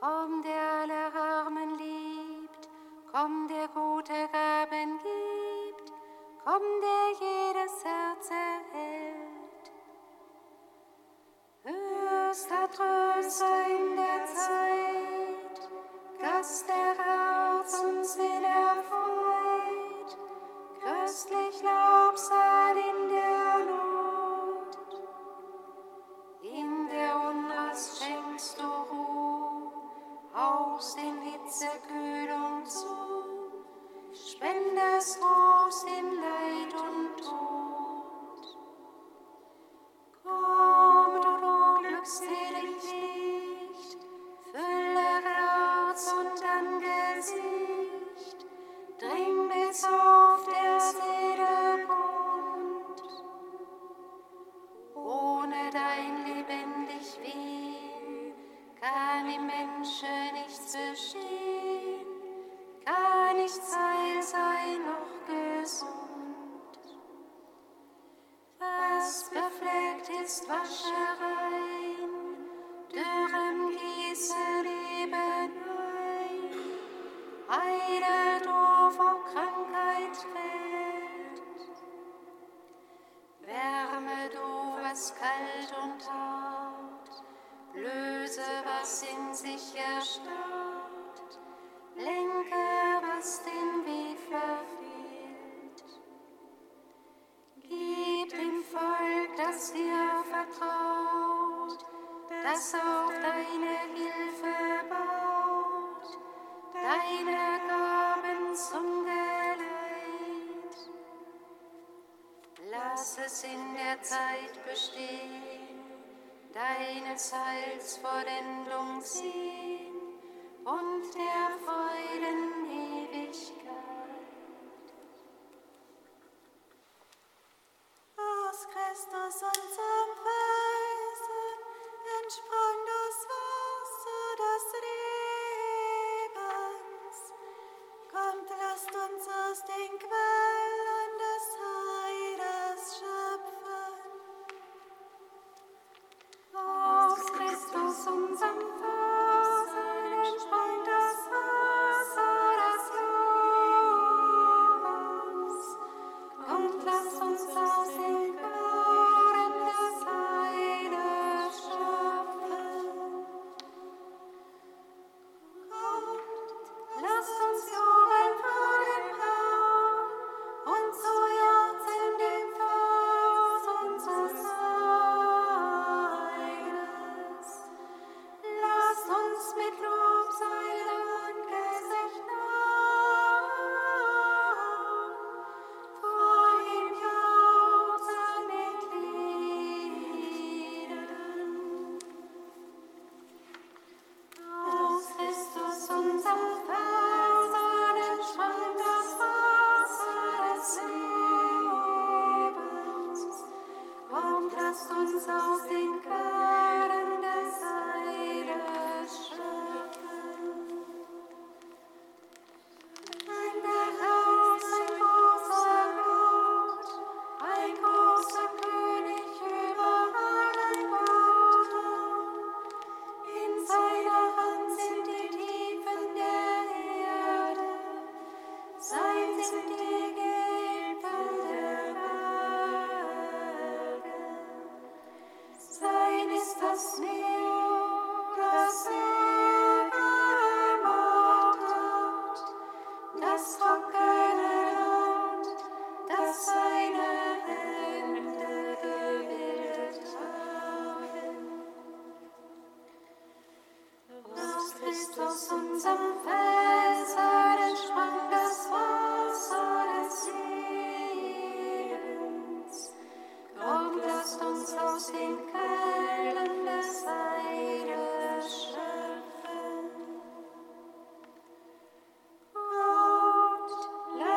Komm, der alle Armen liebt, komm, der gute Gaben gibt, komm, der jeden ist dürren gieße Leben ein. Heile du vor Krankheit fällt, wärme du, was kalt das auf deine Hilfe baut, deine Gaben zum Geleit. Lass es in der Zeit bestehen, deines Heils Vollendung sieht. think of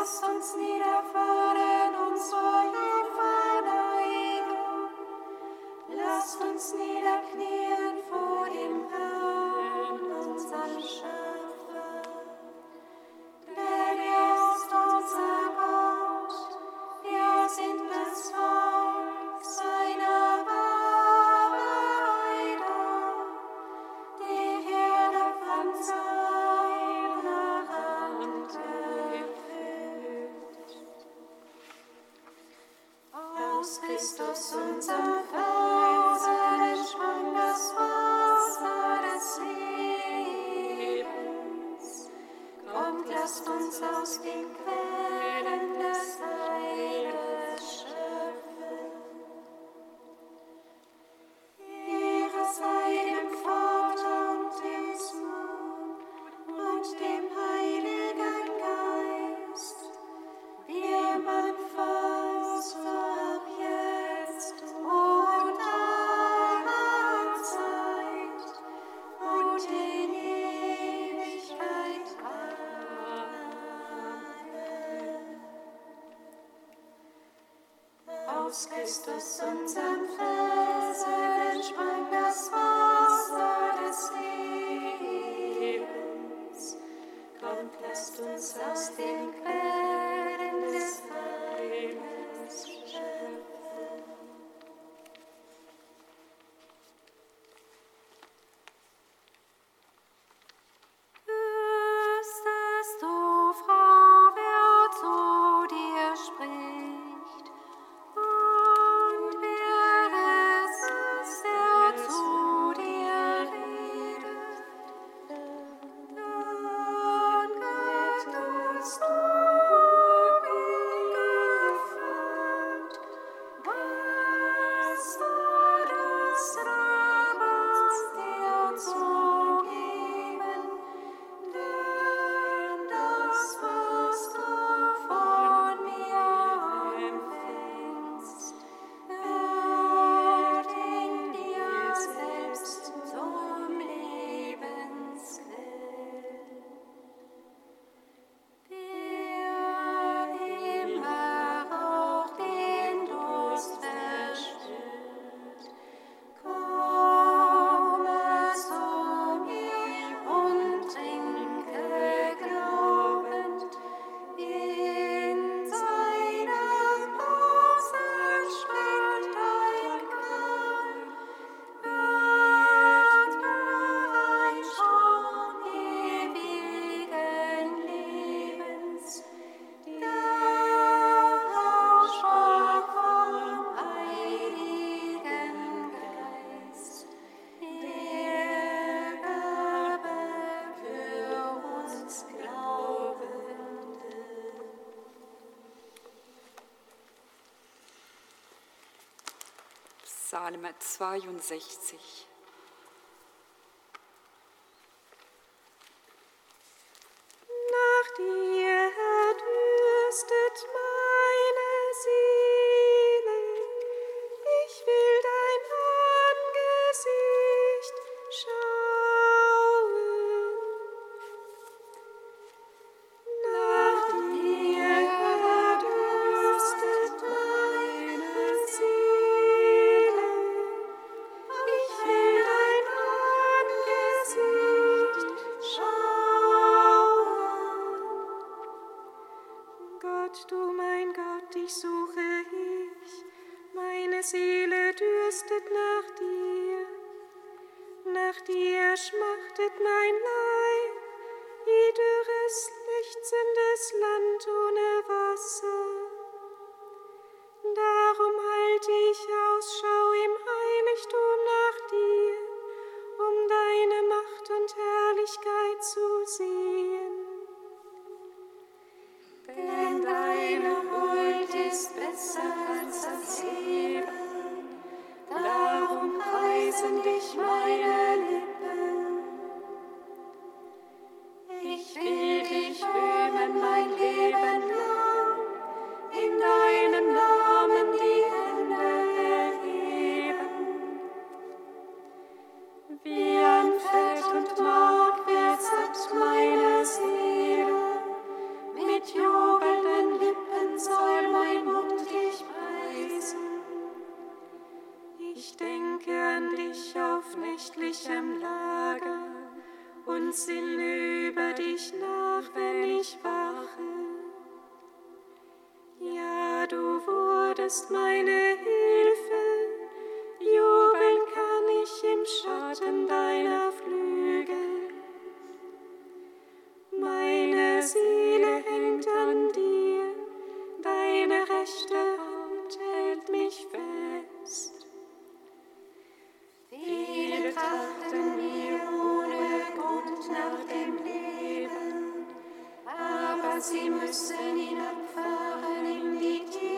lasst uns niederfahren und zur Jungfrau neigen. Lasst uns niederknien vor dem Herrn, unserem Schatten. aus Christus, unserem Felsen entsprang das Wasser des Lebens. Kommt, lasst uns aus dem Psalm 62. and Himmelsön hinabfahren im Lied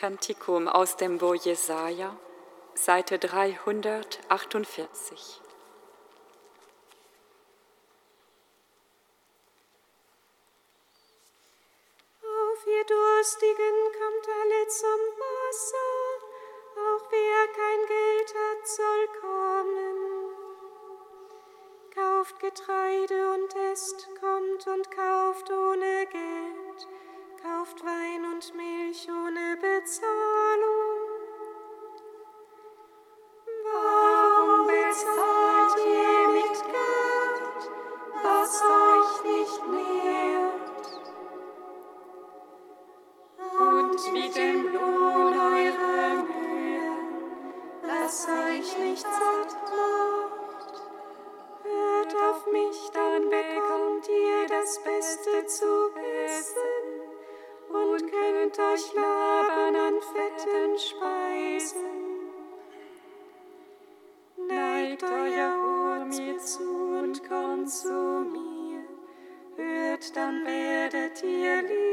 Kantikum aus dem Buch Jesaja, Seite 348. Auf ihr Durstigen kommt alle zum Wasser, auch wer kein Geld hat, soll kommen. Kauft Getreide und esst, kommt und kauft ohne Geld, kauft Wein und Milch ohne Bezahlung. Dann werdet ihr leben.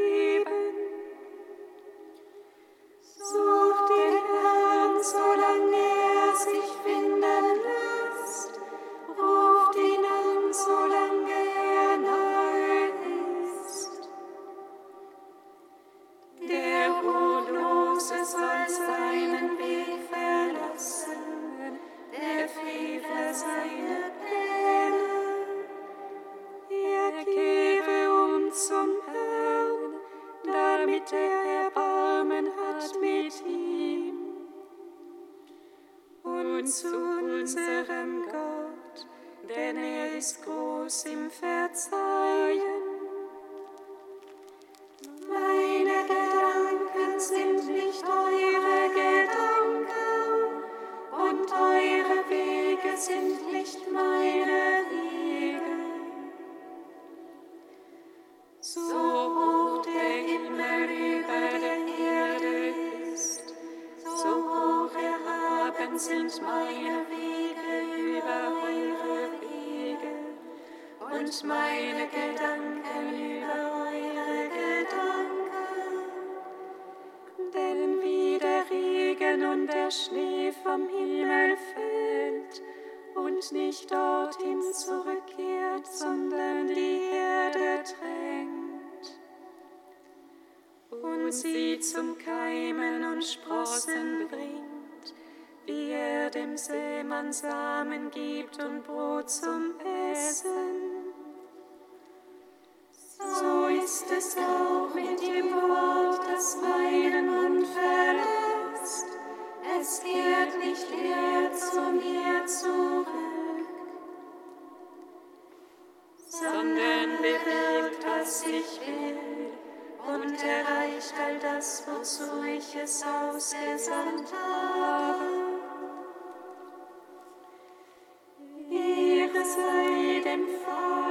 Sind meine Wege über eure Wege und meine Gedanken über eure Gedanken. Denn wie der Regen und der Schnee vom Himmel fällt und nicht dorthin zurückkehrt, sondern die Erde tränkt und sie zum Keimen und Sprossen bringt, wie er dem Sämann Samen gibt und Brot zum Essen. So ist es auch mit dem Wort, das meinen Mund verlässt. Es kehrt nicht leer zu mir zurück, sondern bewirkt, was ich will und erreicht all das, wozu ich es ausgesandt habe.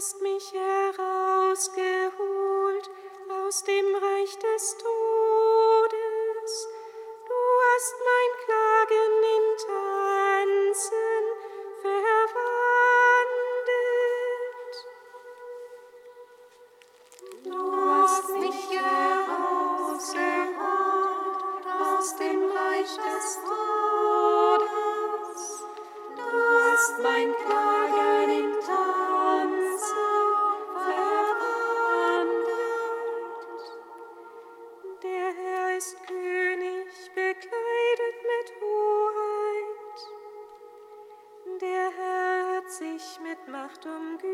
hast mich herausgeholt aus dem Reich des Todes. Du hast mein Klagen in Macht umgürtet.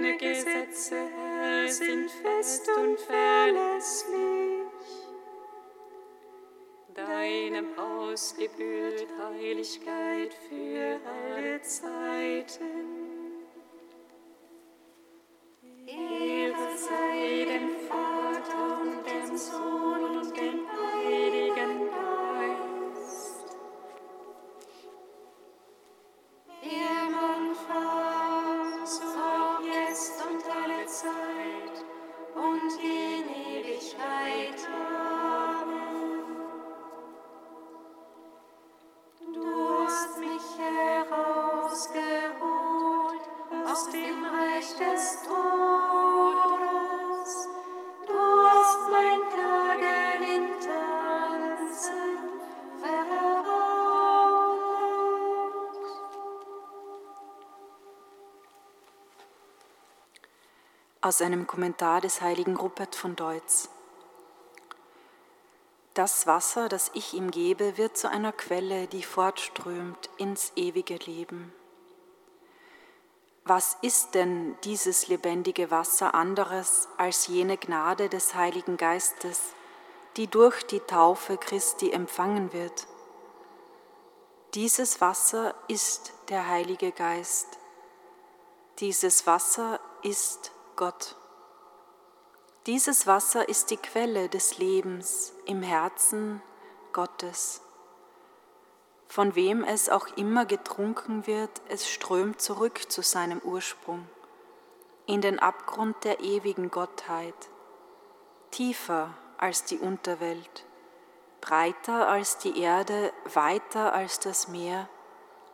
Deine Gesetze, Herr, sind fest und verlässlich. Deinem Haus gebührt Heiligkeit für alle Zeiten. Aus einem Kommentar des heiligen Rupert von Deutz. Das Wasser, das ich ihm gebe, wird zu einer Quelle, die fortströmt ins ewige Leben. Was ist denn dieses lebendige Wasser anderes als jene Gnade des Heiligen Geistes, die durch die Taufe Christi empfangen wird? Dieses Wasser ist der Heilige Geist. Dieses Wasser ist Gott. Dieses Wasser ist die Quelle des Lebens im Herzen Gottes. Von wem es auch immer getrunken wird, es strömt zurück zu seinem Ursprung, in den Abgrund der ewigen Gottheit, tiefer als die Unterwelt, breiter als die Erde, weiter als das Meer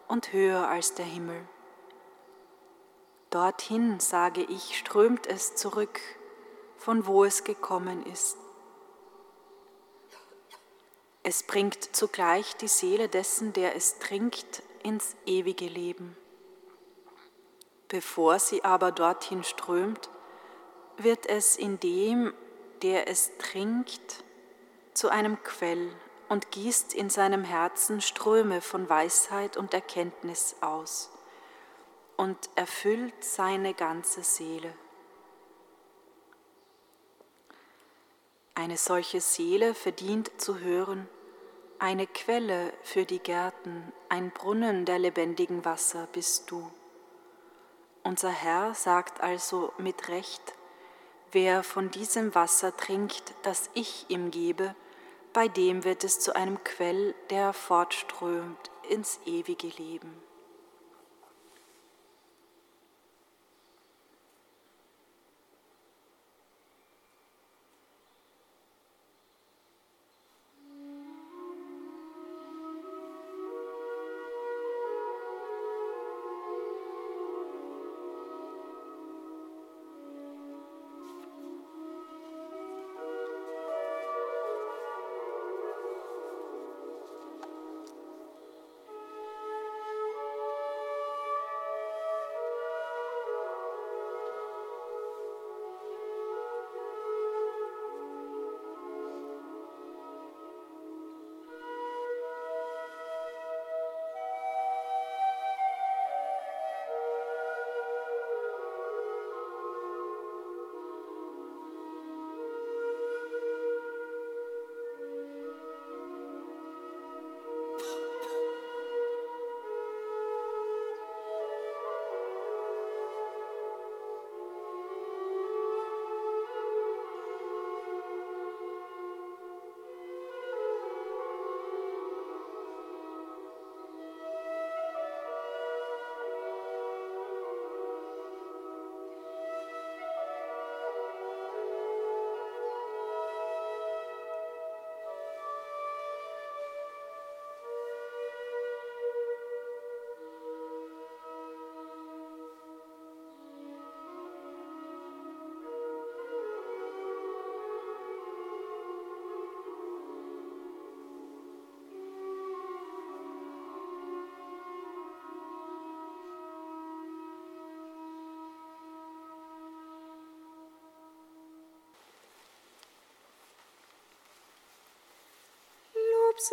und höher als der Himmel. Dorthin, sage ich, strömt es zurück, von wo es gekommen ist. Es bringt zugleich die Seele dessen, der es trinkt, ins ewige Leben. Bevor sie aber dorthin strömt, wird es in dem, der es trinkt, zu einem Quell und gießt in seinem Herzen Ströme von Weisheit und Erkenntnis aus und erfüllt seine ganze Seele. Eine solche Seele verdient zu hören, eine Quelle für die Gärten, ein Brunnen der lebendigen Wasser bist du. Unser Herr sagt also mit Recht, wer von diesem Wasser trinkt, das ich ihm gebe, bei dem wird es zu einem Quell, der fortströmt ins ewige Leben. hopes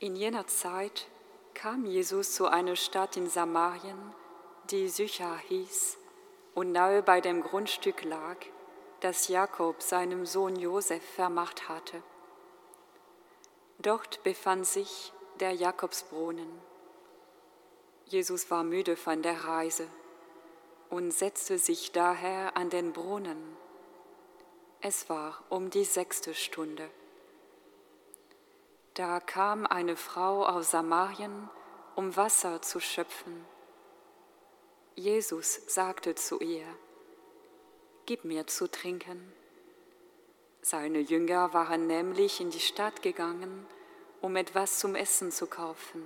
In jener Zeit kam Jesus zu einer Stadt in Samarien, die Sychar hieß und nahe bei dem Grundstück lag, das Jakob seinem Sohn Josef vermacht hatte. Dort befand sich der Jakobsbrunnen. Jesus war müde von der Reise und setzte sich daher an den Brunnen. Es war um die sechste Stunde. Da kam eine Frau aus Samarien, um Wasser zu schöpfen. Jesus sagte zu ihr, Gib mir zu trinken. Seine Jünger waren nämlich in die Stadt gegangen, um etwas zum Essen zu kaufen.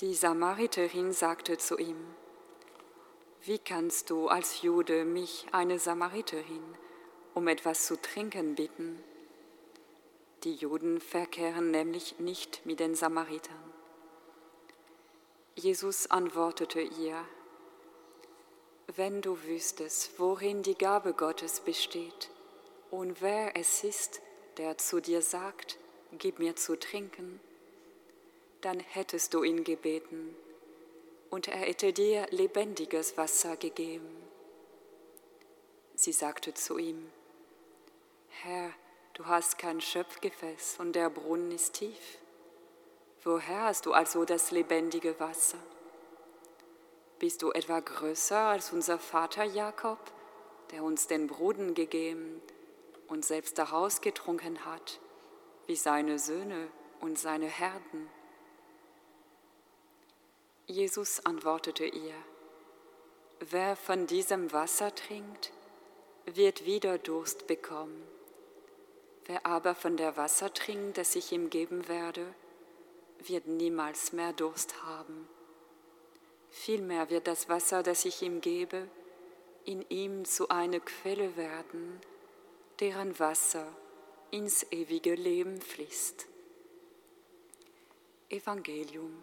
Die Samariterin sagte zu ihm, wie kannst du als Jude mich, eine Samariterin, um etwas zu trinken bitten? Die Juden verkehren nämlich nicht mit den Samaritern. Jesus antwortete ihr, wenn du wüsstest, worin die Gabe Gottes besteht und wer es ist, der zu dir sagt, gib mir zu trinken, dann hättest du ihn gebeten und er hätte dir lebendiges Wasser gegeben. Sie sagte zu ihm, Herr, du hast kein Schöpfgefäß und der Brunnen ist tief. Woher hast du also das lebendige Wasser? Bist du etwa größer als unser Vater Jakob, der uns den Brunnen gegeben und selbst daraus getrunken hat, wie seine Söhne und seine Herden? Jesus antwortete ihr, wer von diesem Wasser trinkt, wird wieder Durst bekommen. Wer aber von der Wasser trinkt, das ich ihm geben werde, wird niemals mehr Durst haben. Vielmehr wird das Wasser, das ich ihm gebe, in ihm zu einer Quelle werden, deren Wasser ins ewige Leben fließt. Evangelium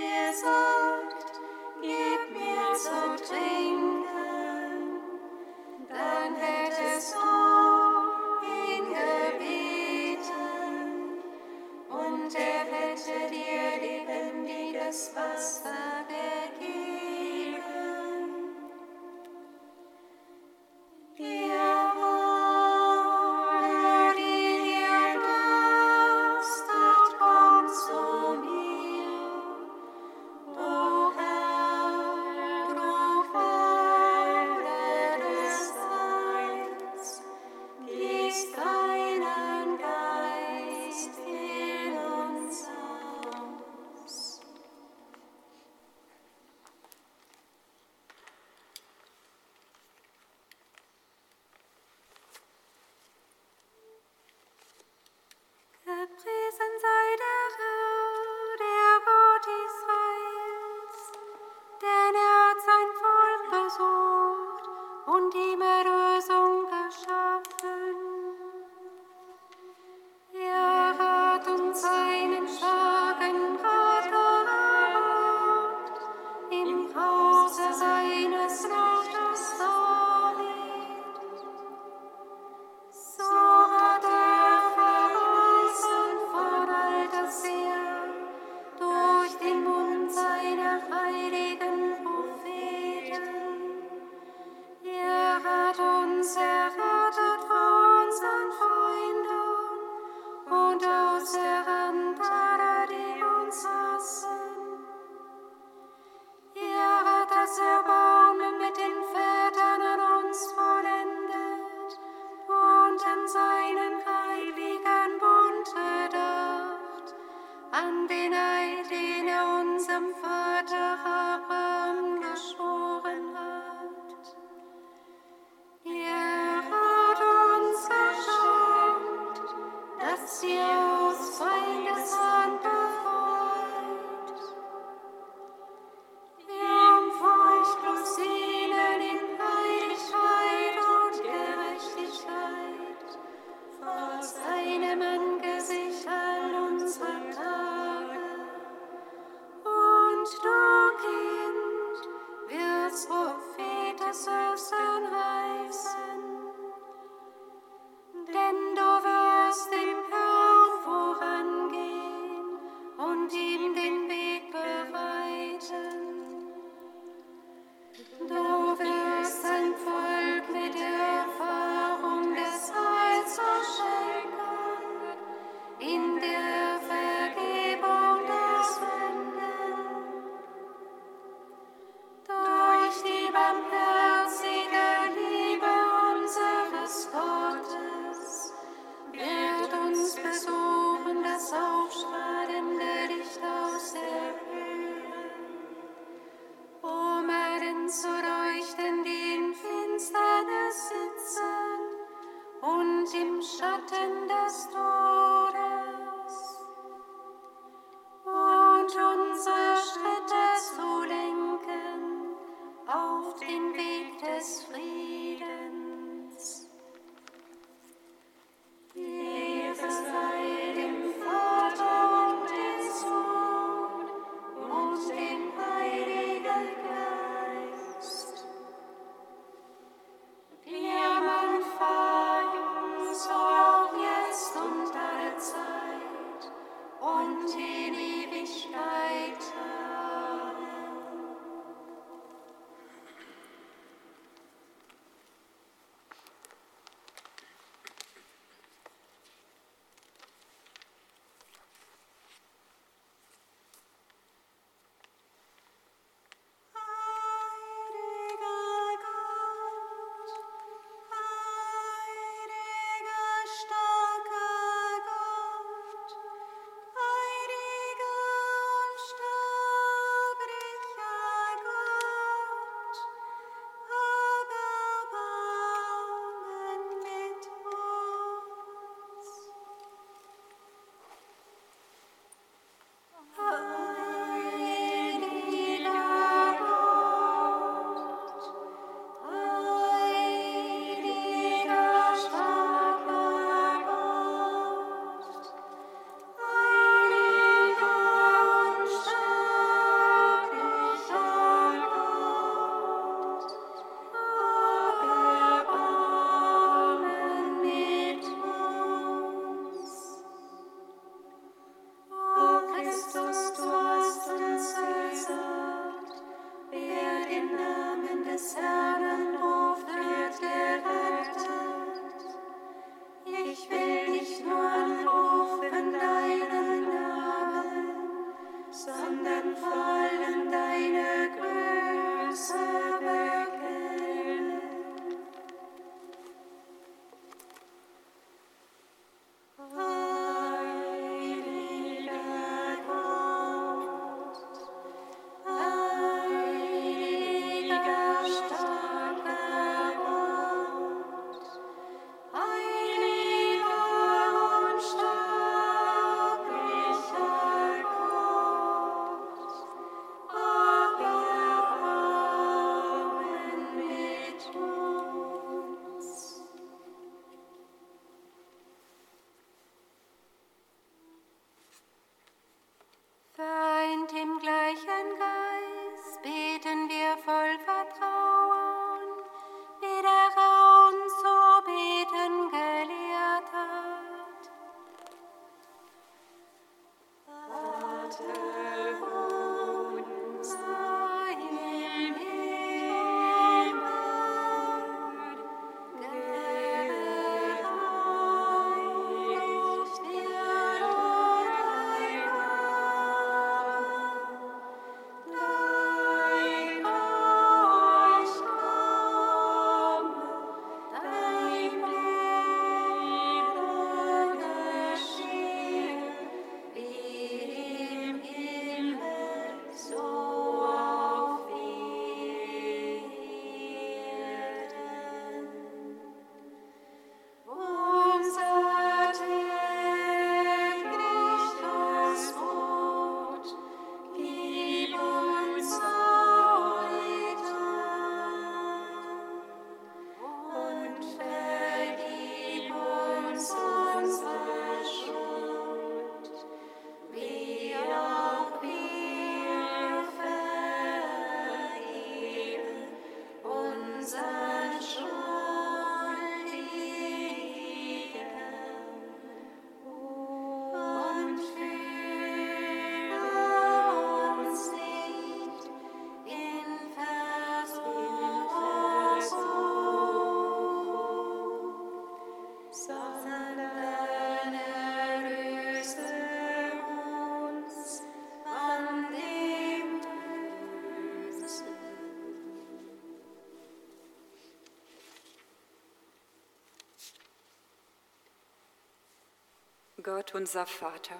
Gott unser Vater,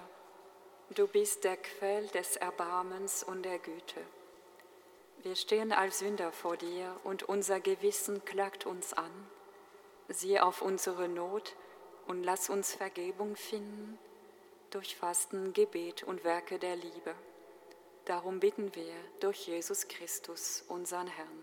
du bist der Quell des Erbarmens und der Güte. Wir stehen als Sünder vor dir und unser Gewissen klagt uns an. Sieh auf unsere Not und lass uns Vergebung finden durch Fasten, Gebet und Werke der Liebe. Darum bitten wir durch Jesus Christus, unseren Herrn.